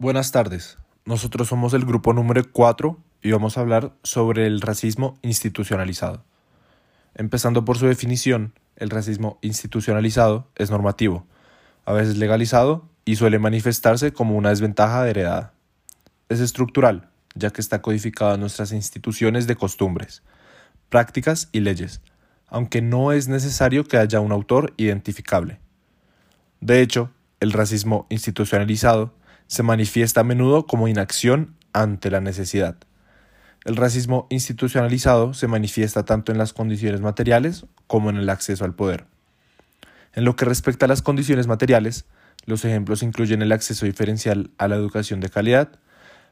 Buenas tardes. Nosotros somos el grupo número 4 y vamos a hablar sobre el racismo institucionalizado. Empezando por su definición, el racismo institucionalizado es normativo, a veces legalizado y suele manifestarse como una desventaja heredada. Es estructural, ya que está codificado en nuestras instituciones de costumbres, prácticas y leyes, aunque no es necesario que haya un autor identificable. De hecho, el racismo institucionalizado se manifiesta a menudo como inacción ante la necesidad. El racismo institucionalizado se manifiesta tanto en las condiciones materiales como en el acceso al poder. En lo que respecta a las condiciones materiales, los ejemplos incluyen el acceso diferencial a la educación de calidad,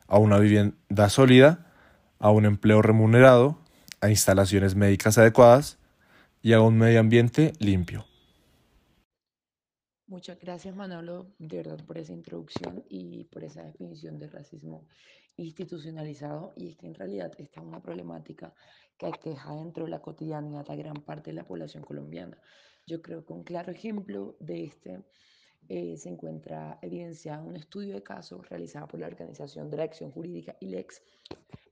a una vivienda sólida, a un empleo remunerado, a instalaciones médicas adecuadas y a un medio ambiente limpio. Muchas gracias Manolo, de verdad, por esa introducción y por esa definición de racismo institucionalizado. Y es que en realidad esta es una problemática que aqueja dentro de la cotidianidad a gran parte de la población colombiana. Yo creo que un claro ejemplo de este eh, se encuentra evidenciado en un estudio de casos realizado por la Organización de la Acción Jurídica ILEX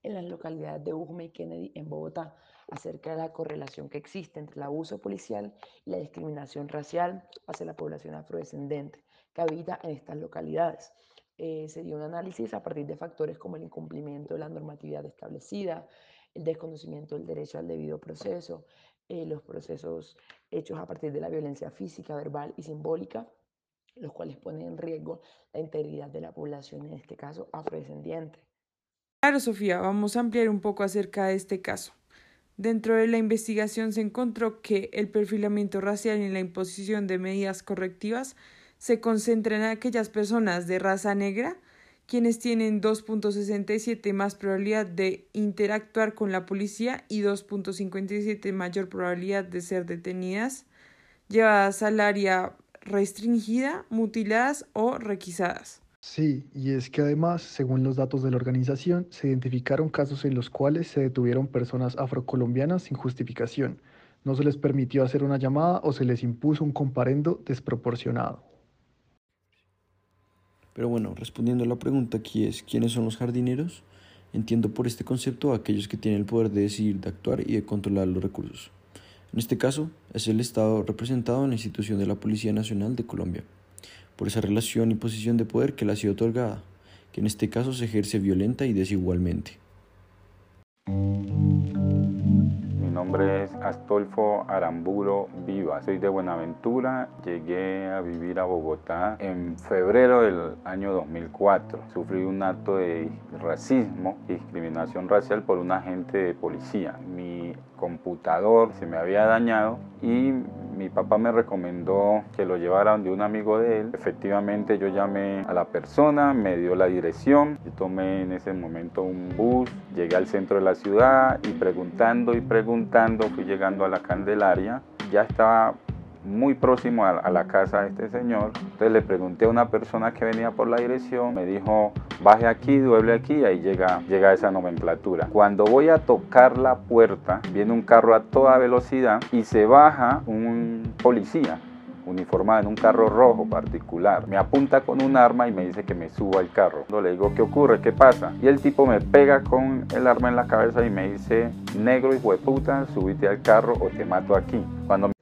en las localidades de Ujme y Kennedy en Bogotá, acerca de la correlación que existe entre el abuso policial y la discriminación racial hacia la población afrodescendente que habita en estas localidades. Eh, se dio un análisis a partir de factores como el incumplimiento de la normatividad establecida, el desconocimiento del derecho al debido proceso, eh, los procesos hechos a partir de la violencia física, verbal y simbólica, los cuales ponen en riesgo la integridad de la población, en este caso afrodescendiente. Claro, Sofía, vamos a ampliar un poco acerca de este caso. Dentro de la investigación se encontró que el perfilamiento racial y la imposición de medidas correctivas se concentra en aquellas personas de raza negra quienes tienen 2.67 más probabilidad de interactuar con la policía y 2.57 mayor probabilidad de ser detenidas, llevadas al área restringida, mutiladas o requisadas. Sí, y es que además, según los datos de la organización, se identificaron casos en los cuales se detuvieron personas afrocolombianas sin justificación. No se les permitió hacer una llamada o se les impuso un comparendo desproporcionado. Pero bueno, respondiendo a la pregunta aquí es, ¿quiénes son los jardineros? Entiendo por este concepto a aquellos que tienen el poder de decidir, de actuar y de controlar los recursos. En este caso, es el Estado representado en la institución de la Policía Nacional de Colombia por esa relación y posición de poder que le ha sido otorgada, que en este caso se ejerce violenta y desigualmente. Mi nombre es Astolfo Aramburo Viva, soy de Buenaventura, llegué a vivir a Bogotá en febrero del año 2004. Sufrí un acto de racismo discriminación racial por un agente de policía. Mi computador se me había dañado y mi papá me recomendó que lo llevara donde un amigo de él. Efectivamente yo llamé a la persona, me dio la dirección, yo tomé en ese momento un bus, llegué al centro de la ciudad y preguntando y preguntando fui llegando a la Candelaria. Ya estaba muy próximo a, la casa de este señor. Entonces le pregunté a una persona que venía por la dirección, me dijo, baje aquí, duele aquí, y ahí llega, llega esa nomenclatura. Cuando voy a tocar la puerta, viene un carro a toda velocidad y se baja un policía uniformado en un carro rojo particular. Me apunta con un arma y me dice que me suba al carro. Le digo, ¿qué ocurre? ¿Qué pasa? Y el tipo me pega con el arma en la cabeza y me dice, negro hijo de puta, subite al carro o te mato aquí. Cuando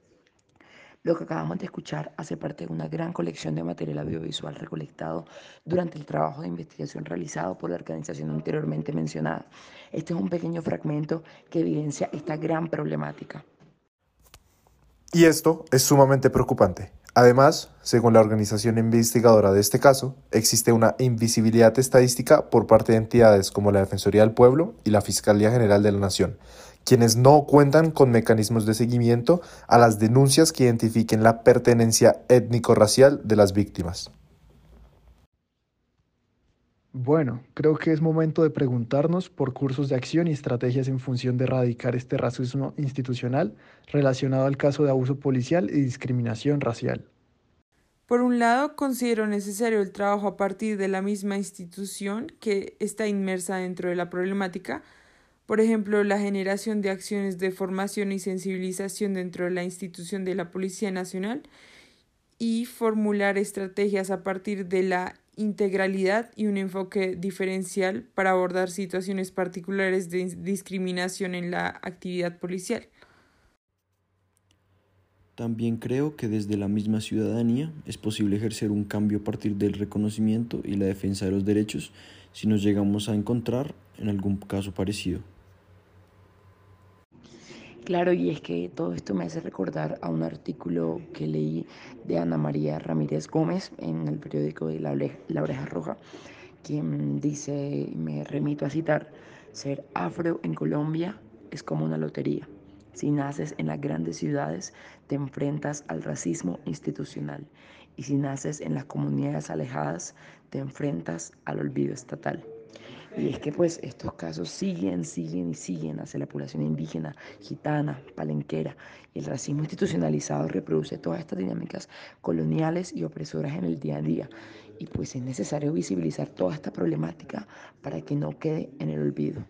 lo que acabamos de escuchar hace parte de una gran colección de material audiovisual recolectado durante el trabajo de investigación realizado por la organización anteriormente mencionada. Este es un pequeño fragmento que evidencia esta gran problemática. Y esto es sumamente preocupante. Además, según la organización investigadora de este caso, existe una invisibilidad estadística por parte de entidades como la Defensoría del Pueblo y la Fiscalía General de la Nación, quienes no cuentan con mecanismos de seguimiento a las denuncias que identifiquen la pertenencia étnico-racial de las víctimas. Bueno, creo que es momento de preguntarnos por cursos de acción y estrategias en función de erradicar este racismo institucional relacionado al caso de abuso policial y discriminación racial. Por un lado, considero necesario el trabajo a partir de la misma institución que está inmersa dentro de la problemática, por ejemplo, la generación de acciones de formación y sensibilización dentro de la institución de la Policía Nacional y formular estrategias a partir de la integralidad y un enfoque diferencial para abordar situaciones particulares de discriminación en la actividad policial. También creo que desde la misma ciudadanía es posible ejercer un cambio a partir del reconocimiento y la defensa de los derechos si nos llegamos a encontrar en algún caso parecido. Claro, y es que todo esto me hace recordar a un artículo que leí de Ana María Ramírez Gómez en el periódico de La, Oreja Roja, quien dice, me remito a citar, ser afro en Colombia es como una lotería. Si naces en las grandes ciudades, te enfrentas al racismo institucional. Y si naces en las comunidades alejadas, te enfrentas al olvido estatal. Y es que pues estos casos siguen, siguen y siguen hacia la población indígena, gitana, palenquera. Y el racismo institucionalizado reproduce todas estas dinámicas coloniales y opresoras en el día a día. Y pues es necesario visibilizar toda esta problemática para que no quede en el olvido.